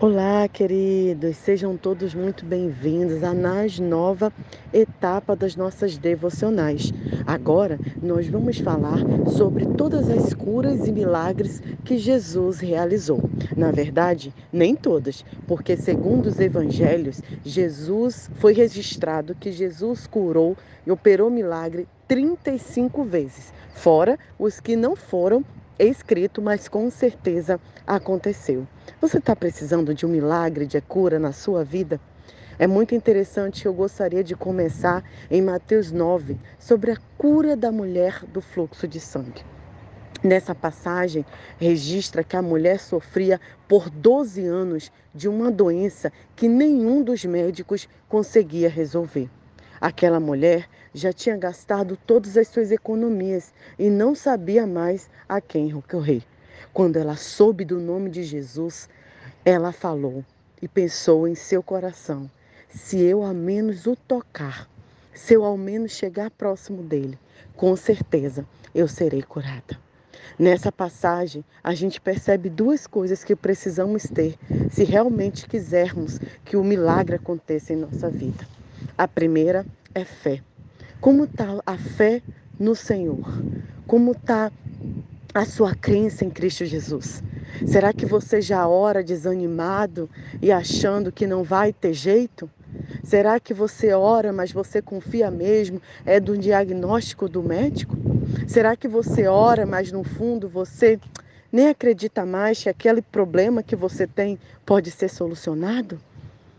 Olá, queridos, sejam todos muito bem-vindos à mais nova etapa das nossas devocionais. Agora nós vamos falar sobre todas as curas e milagres que Jesus realizou. Na verdade, nem todas, porque segundo os evangelhos, Jesus foi registrado que Jesus curou e operou milagre 35 vezes, fora os que não foram escrito, mas com certeza aconteceu. Você está precisando de um milagre de cura na sua vida? É muito interessante, eu gostaria de começar em Mateus 9, sobre a cura da mulher do fluxo de sangue. Nessa passagem, registra que a mulher sofria por 12 anos de uma doença que nenhum dos médicos conseguia resolver. Aquela mulher já tinha gastado todas as suas economias e não sabia mais a quem recorrer. Quando ela soube do nome de Jesus, ela falou e pensou em seu coração: se eu ao menos o tocar, se eu ao menos chegar próximo dele, com certeza eu serei curada. Nessa passagem, a gente percebe duas coisas que precisamos ter se realmente quisermos que o milagre aconteça em nossa vida. A primeira é fé. Como está a fé no Senhor? Como está a sua crença em Cristo Jesus? Será que você já ora desanimado e achando que não vai ter jeito? Será que você ora, mas você confia mesmo? É do diagnóstico do médico? Será que você ora, mas no fundo você nem acredita mais que aquele problema que você tem pode ser solucionado?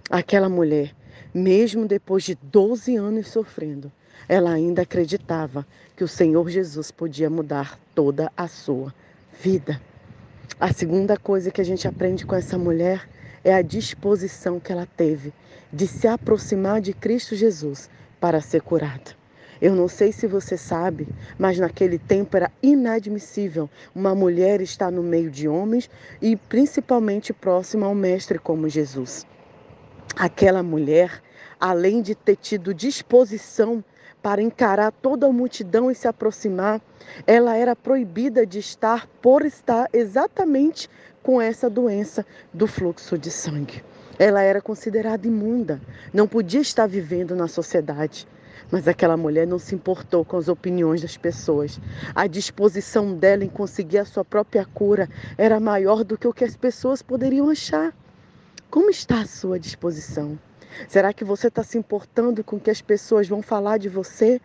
Aquela mulher mesmo depois de 12 anos sofrendo, ela ainda acreditava que o Senhor Jesus podia mudar toda a sua vida. A segunda coisa que a gente aprende com essa mulher é a disposição que ela teve de se aproximar de Cristo Jesus para ser curada. Eu não sei se você sabe, mas naquele tempo era inadmissível uma mulher estar no meio de homens e principalmente próxima ao Mestre como Jesus. Aquela mulher, além de ter tido disposição para encarar toda a multidão e se aproximar, ela era proibida de estar por estar exatamente com essa doença do fluxo de sangue. Ela era considerada imunda, não podia estar vivendo na sociedade. Mas aquela mulher não se importou com as opiniões das pessoas. A disposição dela em conseguir a sua própria cura era maior do que o que as pessoas poderiam achar. Como está a sua disposição? Será que você está se importando com o que as pessoas vão falar de você?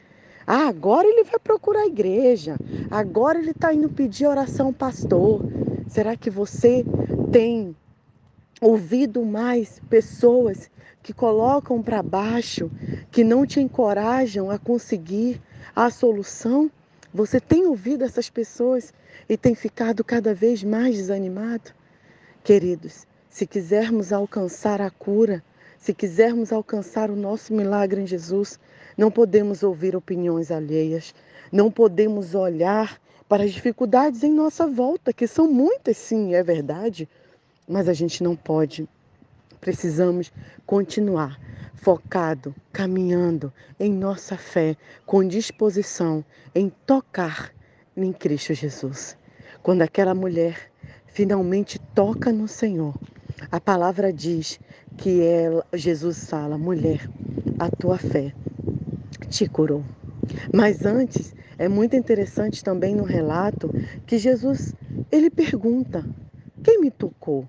Ah, agora ele vai procurar a igreja. Agora ele está indo pedir oração ao pastor. Será que você tem ouvido mais pessoas que colocam para baixo, que não te encorajam a conseguir a solução? Você tem ouvido essas pessoas e tem ficado cada vez mais desanimado? Queridos, se quisermos alcançar a cura, se quisermos alcançar o nosso milagre em Jesus, não podemos ouvir opiniões alheias, não podemos olhar para as dificuldades em nossa volta, que são muitas, sim, é verdade, mas a gente não pode. Precisamos continuar focado, caminhando em nossa fé, com disposição em tocar em Cristo Jesus. Quando aquela mulher finalmente toca no Senhor, a palavra diz que ela, Jesus fala, mulher, a tua fé te curou. Mas antes, é muito interessante também no relato que Jesus, ele pergunta, quem me tocou?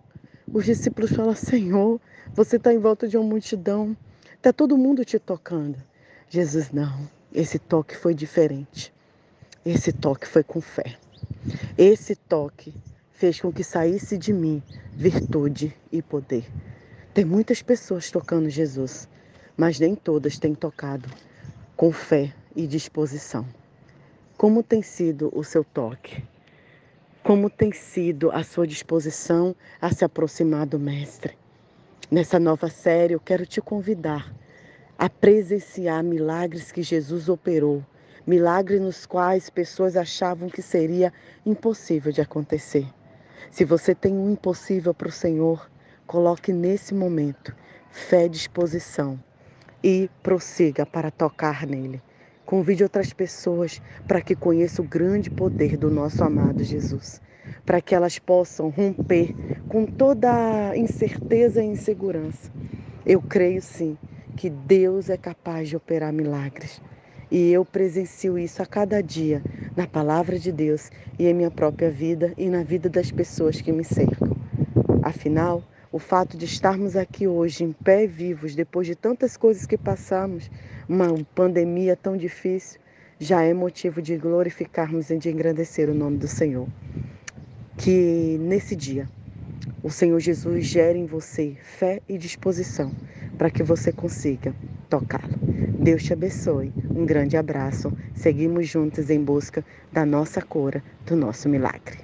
Os discípulos falam, Senhor, você está em volta de uma multidão, está todo mundo te tocando. Jesus, não, esse toque foi diferente. Esse toque foi com fé. Esse toque fez com que saísse de mim virtude e poder. Tem muitas pessoas tocando Jesus, mas nem todas têm tocado com fé e disposição. Como tem sido o seu toque? Como tem sido a sua disposição a se aproximar do Mestre? Nessa nova série, eu quero te convidar a presenciar milagres que Jesus operou, milagres nos quais pessoas achavam que seria impossível de acontecer. Se você tem um impossível para o Senhor, coloque nesse momento fé disposição e prossiga para tocar nele. Convide outras pessoas para que conheçam o grande poder do nosso amado Jesus. para que elas possam romper com toda a incerteza e insegurança. Eu creio sim que Deus é capaz de operar milagres. E eu presencio isso a cada dia na palavra de Deus e em minha própria vida e na vida das pessoas que me cercam. Afinal, o fato de estarmos aqui hoje em pé vivos, depois de tantas coisas que passamos, uma pandemia tão difícil, já é motivo de glorificarmos e de engrandecer o nome do Senhor. Que nesse dia o Senhor Jesus gere em você fé e disposição para que você consiga tocá-lo. Deus te abençoe. Um grande abraço. Seguimos juntos em busca da nossa cura, do nosso milagre.